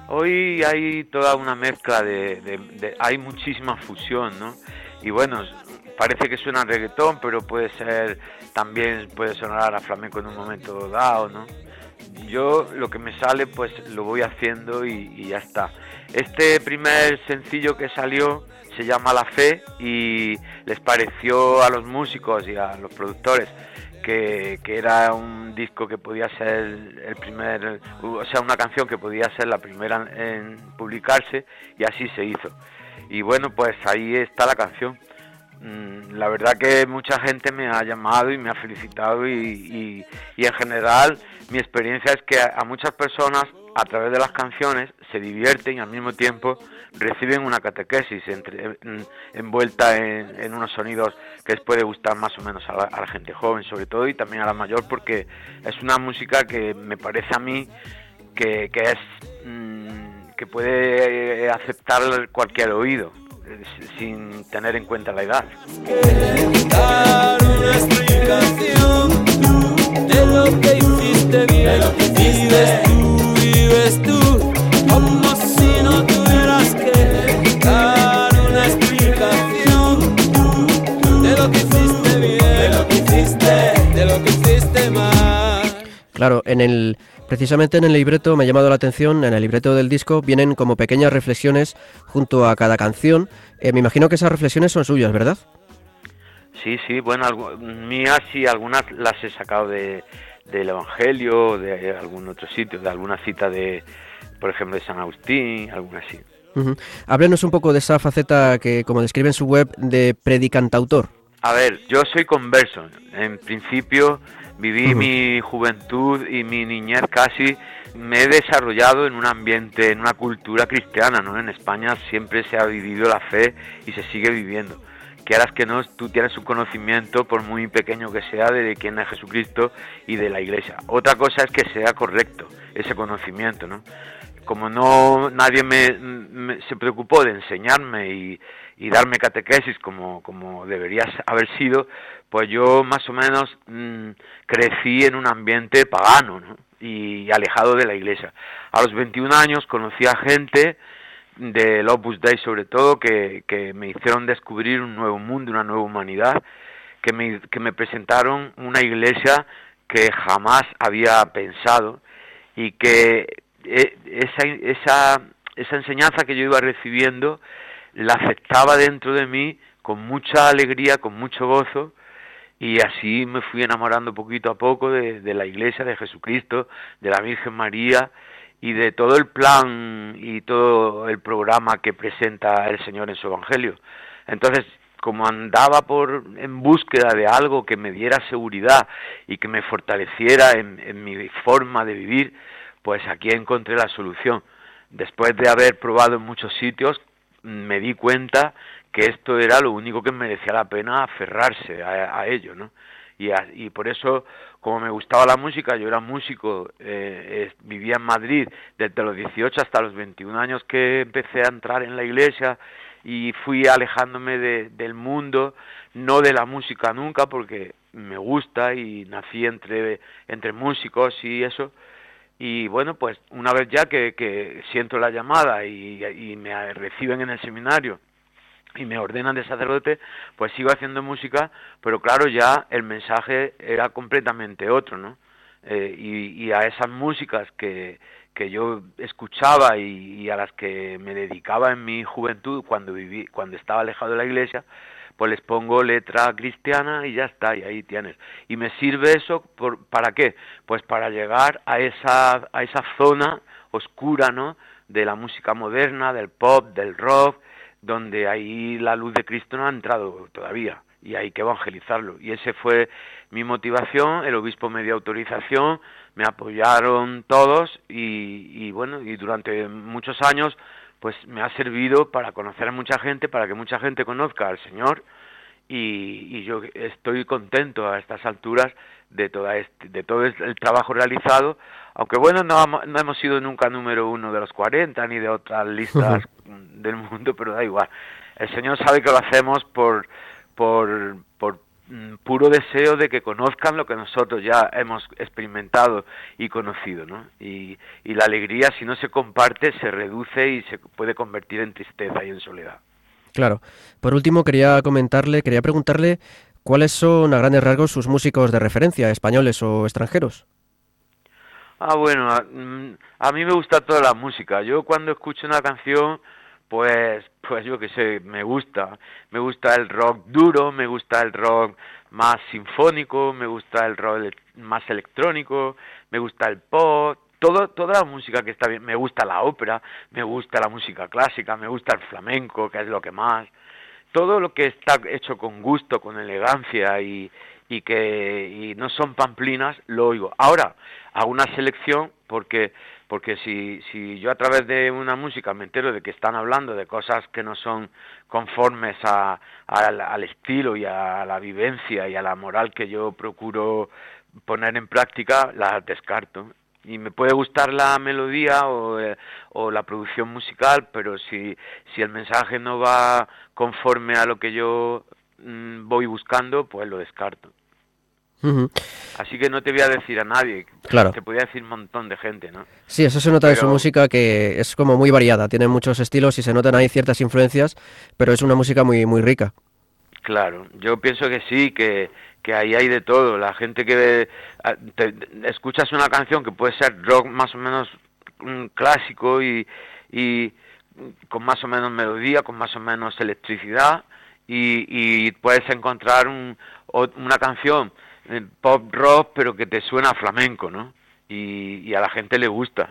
Hoy hay toda una mezcla de, de hay muchísima fusión, ¿no? Y bueno, parece que suena reggaetón, pero puede ser también puede sonar a flamenco en un momento dado, ¿no? Yo lo que me sale pues lo voy haciendo y, ya está. Este primer sencillo que salió se llama La Fe y les pareció a los músicos y a los productores que, que, era un disco que podía ser el primer, o sea, una canción que podía ser la primera en publicarse y así se hizo. Y bueno, pues ahí está la canción. Mm, la verdad que mucha gente me ha llamado y me ha felicitado y, en general mi experiencia es que a muchas personas a través de las canciones se divierten y al mismo tiempo reciben una catequesis entre, envuelta en, unos sonidos que les puede gustar más o menos a la, gente joven sobre todo y también a la mayor porque es una música que me parece a mí que, es mm, que puede aceptar cualquier oído. eh, sin tener en cuenta la edad. Claro, en el precisamente en el libreto me ha llamado la atención, en el libreto del disco vienen como pequeñas reflexiones junto a cada canción. Eh, me imagino que esas reflexiones son suyas, ¿verdad? Sí, sí, bueno, mías sí, algunas las he sacado de, del Evangelio, de algún otro sitio, de alguna cita de, por ejemplo, de San Agustín, alguna así. Háblenos un poco de esa faceta que, como describe en su web, de predicantautor. A ver, yo soy converso. En principio viví mi juventud y mi niñez casi me he desarrollado en un ambiente, en una cultura cristiana, ¿no? En España siempre se ha vivido la fe y se sigue viviendo. Quieras que no, tú tienes un conocimiento, por muy pequeño que sea, de quién es Jesucristo y de la Iglesia. Otra cosa es que sea correcto ese conocimiento, ¿no? Como no nadie me, se preocupó de enseñarme y, y darme catequesis como, como debería haber sido, pues yo más o menos mm, crecí en un ambiente pagano y alejado de la iglesia. A los 21 años conocí a gente del Opus Dei sobre todo que, que me hicieron descubrir un nuevo mundo, una nueva humanidad, que me, que me presentaron una iglesia que jamás había pensado y que eh, esa, esa, esa enseñanza que yo iba recibiendo la aceptaba dentro de mí con mucha alegría, con mucho gozo, y así me fui enamorando poquito a poco de, de, la iglesia, de Jesucristo, de la Virgen María y de todo el plan y todo el programa que presenta el Señor en su Evangelio. Entonces, como andaba por en búsqueda de algo que me diera seguridad y que me fortaleciera en, en mi forma de vivir, pues aquí encontré la solución. Después de haber probado en muchos sitios, me di cuenta que esto era lo único que merecía la pena aferrarse a, ello, ¿no? Y, y, por eso, como me gustaba la música, yo era músico, eh, vivía en Madrid desde los 18 hasta los 21 años que empecé a entrar en la iglesia y fui alejándome del mundo, no de la música nunca, porque me gusta y nací entre, entre músicos y eso, y bueno, pues una vez ya que, siento la llamada y, me reciben en el seminario y me ordenan de sacerdote, pues sigo haciendo música, pero claro, ya el mensaje era completamente otro, ¿no? Eh, y, a esas músicas que, que yo escuchaba y, y, a las que me dedicaba en mi juventud cuando viví, cuando estaba alejado de la iglesia, pues les pongo letra cristiana y ya está, y ahí tienes. Y me sirve eso por, para qué? Pues para llegar a esa, a esa zona oscura, ¿no? De la música moderna, del pop, del rock, donde ahí la luz de Cristo no ha entrado todavía y hay que evangelizarlo. Y ese fue mi motivación, el obispo me dio autorización, me apoyaron todos y, y bueno, y durante muchos años pues me ha servido para conocer a mucha gente, para que mucha gente conozca al Señor y, yo estoy contento a estas alturas de, toda este, de todo el trabajo realizado, aunque bueno, no, no hemos sido nunca número uno de los 40 ni de otras listas del mundo, pero da igual. El Señor sabe que lo hacemos por, por, puro deseo de que conozcan lo que nosotros ya hemos experimentado y conocido, ¿no? Y, y, la alegría, si no se comparte, se reduce y se puede convertir en tristeza y en soledad. Claro. Por último, quería comentarle, quería preguntarle cuáles son a grandes rasgos sus músicos de referencia, españoles o extranjeros. Ah, bueno, a, mm, a mí me gusta toda la música. Yo cuando escucho una canción pues pues yo que sé, me gusta, me gusta el rock duro, me gusta el rock más sinfónico, me gusta el rock más electrónico, me gusta el pop, todo, toda la música que está bien, me gusta la ópera, me gusta la música clásica, me gusta el flamenco, que es lo que más, todo lo que está hecho con gusto, con elegancia y, y que y no son pamplinas, lo oigo. Ahora, hago una selección porque porque si, si yo a través de una música me entero de que están hablando de cosas que no son conformes a, al estilo y a la vivencia y a la moral que yo procuro poner en práctica, las descarto y me puede gustar la melodía o, eh, o, la producción musical, pero si, si el mensaje no va conforme a lo que yo mm, voy buscando, pues lo descarto. Así que no te voy a decir a nadie, claro. te podría decir un montón de gente, ¿no? Sí, eso se nota de su música que es como muy variada, tiene muchos estilos y se notan ahí ciertas influencias, pero es una música muy, muy rica. Claro, yo pienso que sí, que, que ahí hay de todo. La gente que ah, te, escuchas una canción que puede ser rock más o menos un clásico y, y con más o menos melodía, con más o menos electricidad y, y puedes encontrar un, una canción pop rock pero que te suena a flamenco, ¿no? Y, y a la gente le gusta.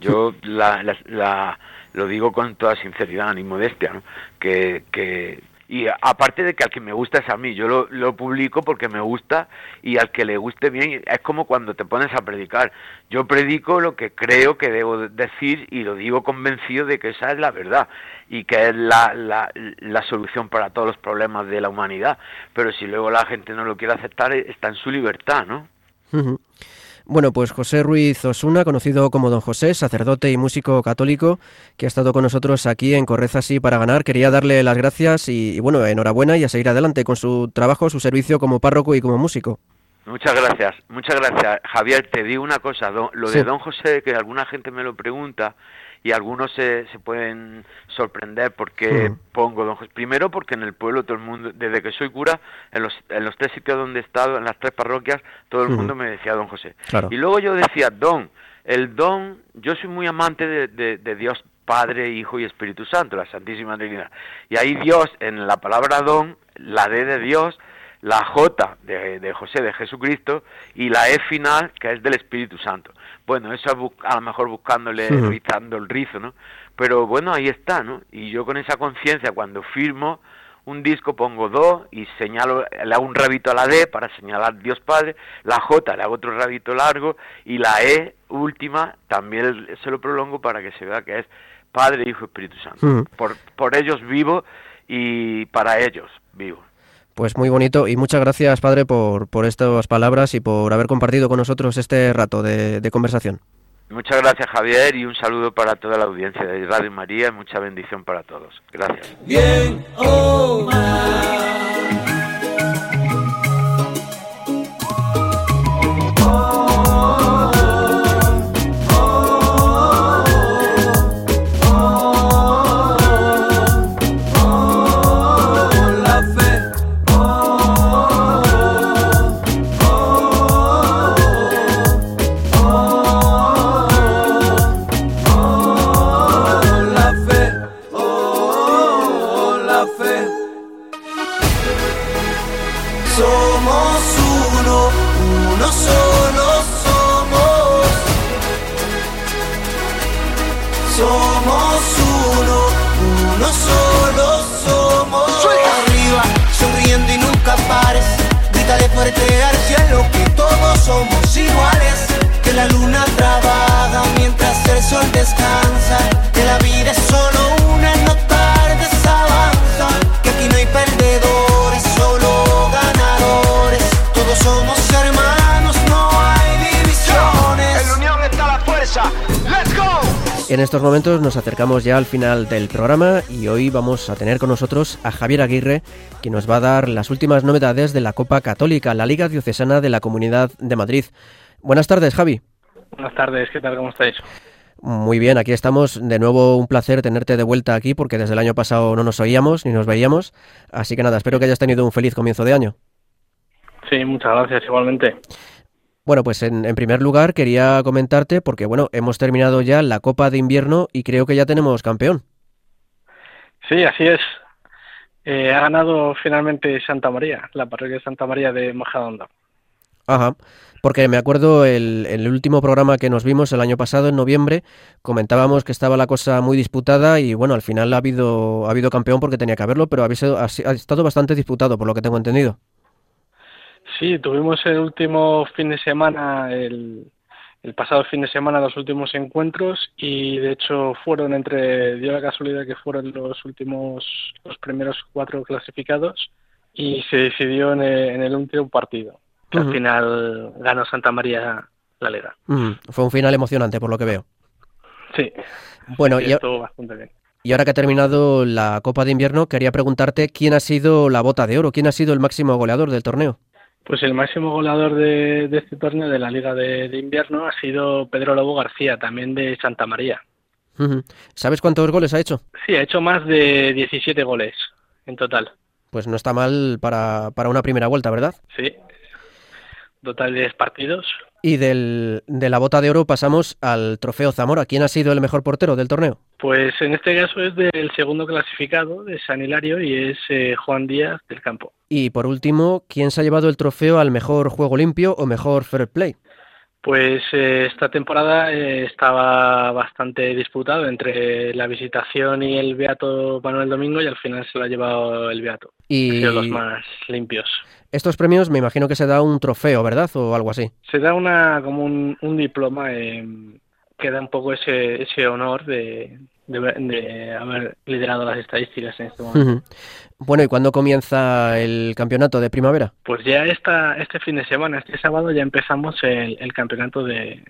Yo la, la, la, lo digo con toda sinceridad ni modestia, ¿no? Que, que y aparte de que al que me gusta es a mí, yo lo, publico porque me gusta y al que le guste bien, es como cuando te pones a predicar. Yo predico lo que creo que debo decir y lo digo convencido de que esa es la verdad y que es la, la, la solución para todos los problemas de la humanidad. Pero si luego la gente no lo quiere aceptar, está en su libertad, ¿no? Bueno, pues José Ruiz Osuna, conocido como Don José, sacerdote y músico católico, que ha estado con nosotros aquí en Correza Sí para ganar, quería darle las gracias y, bueno, enhorabuena y a seguir adelante con su trabajo, su servicio como párroco y como músico. Muchas gracias, muchas gracias. Javier, te digo una cosa, lo de Don José, que alguna gente me lo pregunta, y algunos se, se pueden sorprender porque pongo don José. Primero porque en el pueblo todo el mundo, desde que soy cura, en los, en los tres sitios donde he estado, en las tres parroquias, todo el mundo me decía don José. Y luego yo decía don. El don, yo soy muy amante de, de, Dios Padre, Hijo y Espíritu Santo, la Santísima Trinidad. Y ahí Dios, en la palabra don, la D de Dios, la J de, de, José, de Jesucristo, y la E final, que es del Espíritu Santo. Bueno, eso a lo mejor buscándole, rizando el rizo, ¿no? Pero bueno, ahí está, ¿no? Y yo con esa conciencia, cuando firmo un disco, pongo do y señalo, le hago un rabito a la D para señalar Dios Padre, la J le hago otro rabito largo, y la E última también se lo prolongo para que se vea que es Padre, Hijo, Espíritu Santo. Por, por ellos vivo y para ellos vivo. Pues muy bonito y muchas gracias, padre, por, por estas palabras y por haber compartido con nosotros este rato de, de conversación. Muchas gracias, Javier, y un saludo para toda la audiencia de Radio María y mucha bendición para todos. Gracias. Bien oh, En estos momentos nos acercamos ya al final del programa y hoy vamos a tener con nosotros a Javier Aguirre, que nos va a dar las últimas novedades de la Copa Católica, la Liga Diocesana de la Comunidad de Madrid. Buenas tardes, Javi. Buenas tardes, ¿qué tal? ¿Cómo estáis? Muy bien, aquí estamos. De nuevo un placer tenerte de vuelta aquí porque desde el año pasado no nos oíamos ni nos veíamos. Así que nada, espero que hayas tenido un feliz comienzo de año. Sí, muchas gracias igualmente. Bueno, pues en, primer lugar quería comentarte, porque bueno, hemos terminado ya la Copa de Invierno y creo que ya tenemos campeón. Sí, así es. Eh, ha ganado finalmente Santa María, la parroquia de Santa María de Majadahonda. Ajá, porque me acuerdo el, el, último programa que nos vimos el año pasado, en noviembre, comentábamos que estaba la cosa muy disputada y bueno, al final ha habido, ha habido campeón porque tenía que haberlo, pero ha, ha estado bastante disputado, por lo que tengo entendido. Sí, tuvimos el último fin de semana el, el pasado fin de semana los últimos encuentros y de hecho fueron entre, dio la casualidad que fueron los últimos, los primeros cuatro clasificados y se decidió en el, último partido, que al final ganó Santa María la liga. Fue un final emocionante por lo que veo. Sí. Bueno, y, estuvo bastante bien. Y ahora que ha terminado la Copa de Invierno, quería preguntarte quién ha sido la bota de oro, quién ha sido el máximo goleador del torneo. Pues el máximo goleador de, este torneo de la Liga de, Invierno ha sido Pedro Lobo García, también de Santa María. ¿Sabes cuántos goles ha hecho? Sí, ha hecho más de 17 goles en total. Pues no está mal para, para una primera vuelta, ¿verdad? Sí. Total de 10 partidos. Y del, de la bota de oro pasamos al trofeo Zamora. ¿Quién ha sido el mejor portero del torneo? Pues en este caso es del segundo clasificado de San Hilario y es eh, Juan Díaz del Campo. Y por último, ¿quién se ha llevado el trofeo al mejor juego limpio o mejor fair play? Pues eh, esta temporada eh, estaba bastante disputado entre la visitación y el Beato Manuel Domingo y al final se lo ha llevado el Beato. Y los más limpios. Estos premios me imagino que se da un trofeo, ¿verdad? O algo así. Se da una como un, un diploma que da un poco ese, ese honor de, de, haber liderado las estadísticas en este momento. Bueno, ¿y cuándo comienza el campeonato de primavera? Pues ya esta, este fin de semana, este sábado ya empezamos el, campeonato de,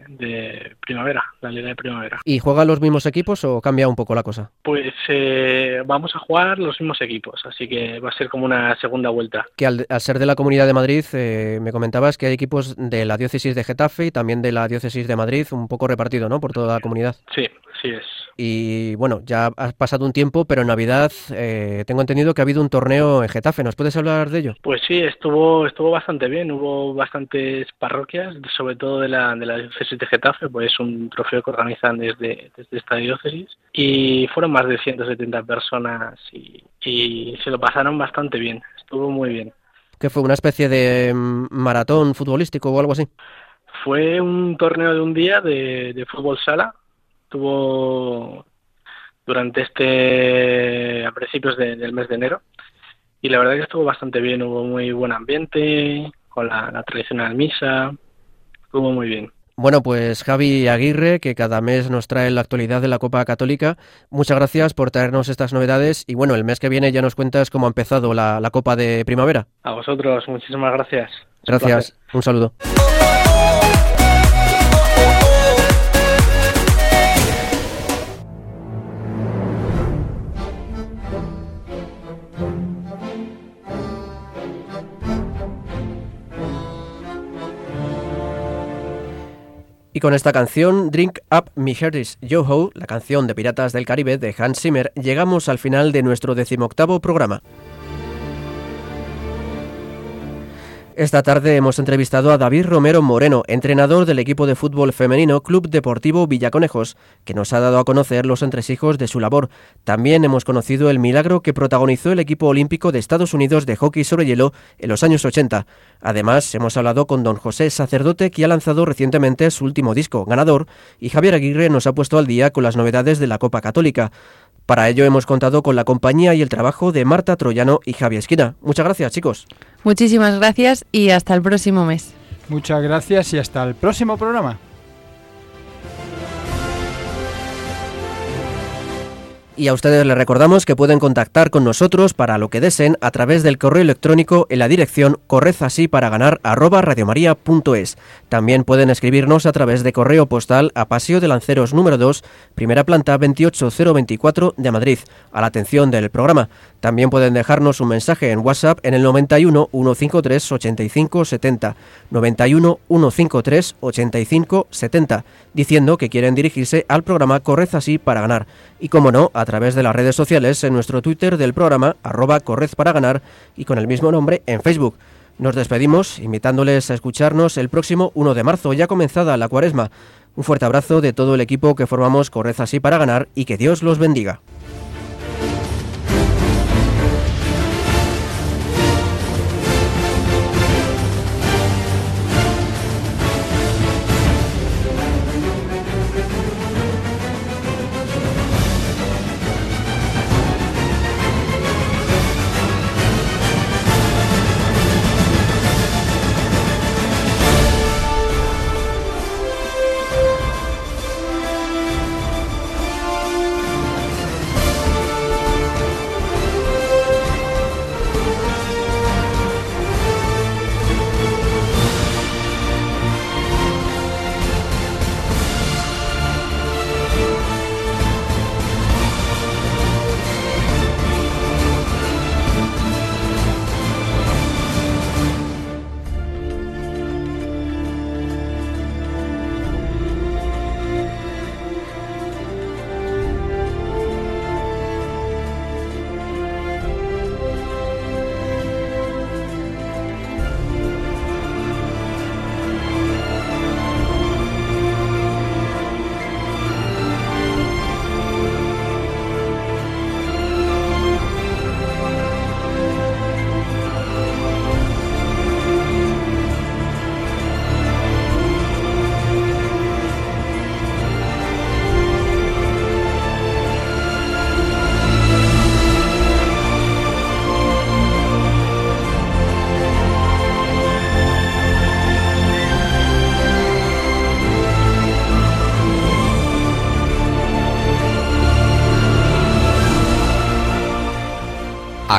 primavera, la liga de primavera. ¿Y juegan los mismos equipos o cambia un poco la cosa? Pues eh, vamos a jugar los mismos equipos, así que va a ser como una segunda vuelta. Que al, ser de la Comunidad de Madrid, eh, me comentabas que hay equipos de la diócesis de Getafe y también de la diócesis de Madrid, un poco repartido, ¿no? Por toda la comunidad. Sí, sí es. Y bueno, ya ha pasado un tiempo, pero en Navidad eh, tengo entendido que ha habido un torneo en Getafe. ¿Nos puedes hablar de ello? Pues sí, estuvo estuvo bastante bien. Hubo bastantes parroquias, sobre todo de la, de la diócesis de Getafe, pues es un trofeo que organizan desde, desde esta diócesis. Y fueron más de 170 personas y, y se lo pasaron bastante bien. Estuvo muy bien. ¿Qué fue? ¿Una especie de mm, maratón futbolístico o algo así? Fue un torneo de un día de, de fútbol sala estuvo durante este a principios del mes de enero y la verdad que estuvo bastante bien, hubo muy buen ambiente con la, tradicional misa, estuvo muy bien. Bueno, pues Javi Aguirre, que cada mes nos trae la actualidad de la Copa Católica, muchas gracias por traernos estas novedades y bueno, el mes que viene ya nos cuentas cómo ha empezado la, la Copa de Primavera. A vosotros, muchísimas gracias. Gracias, un saludo. Y con esta canción, Drink Up Me Heart Yo-Ho, la canción de Piratas del Caribe de Hans Zimmer, llegamos al final de nuestro decimoctavo programa. Esta tarde hemos entrevistado a David Romero Moreno, entrenador del equipo de fútbol femenino Club Deportivo Villaconejos, que nos ha dado a conocer los entresijos de su labor. También hemos conocido el milagro que protagonizó el equipo olímpico de Estados Unidos de hockey sobre hielo en los años 80. Además, hemos hablado con don José Sacerdote, que ha lanzado recientemente su último disco, Ganador, y Javier Aguirre nos ha puesto al día con las novedades de la Copa Católica. Para ello hemos contado con la compañía y el trabajo de Marta Troyano y Javier Esquina. Muchas gracias, chicos. Muchísimas gracias y hasta el próximo mes. Muchas gracias y hasta el próximo programa. Y a ustedes les recordamos que pueden contactar con nosotros para lo que deseen a través del correo electrónico en la dirección correzasí para ganar También pueden escribirnos a través de correo postal a Paseo de Lanceros número 2, primera planta 28024 de Madrid, a la atención del programa. También pueden dejarnos un mensaje en WhatsApp en el 91 153 85 70, 91 153 85 70, diciendo que quieren dirigirse al programa Correz así para ganar. Y como no, a través de las redes sociales en nuestro Twitter del programa arroba Correz para ganar y con el mismo nombre en Facebook. Nos despedimos invitándoles a escucharnos el próximo 1 de marzo, ya comenzada la cuaresma. Un fuerte abrazo de todo el equipo que formamos Correz así para ganar y que Dios los bendiga.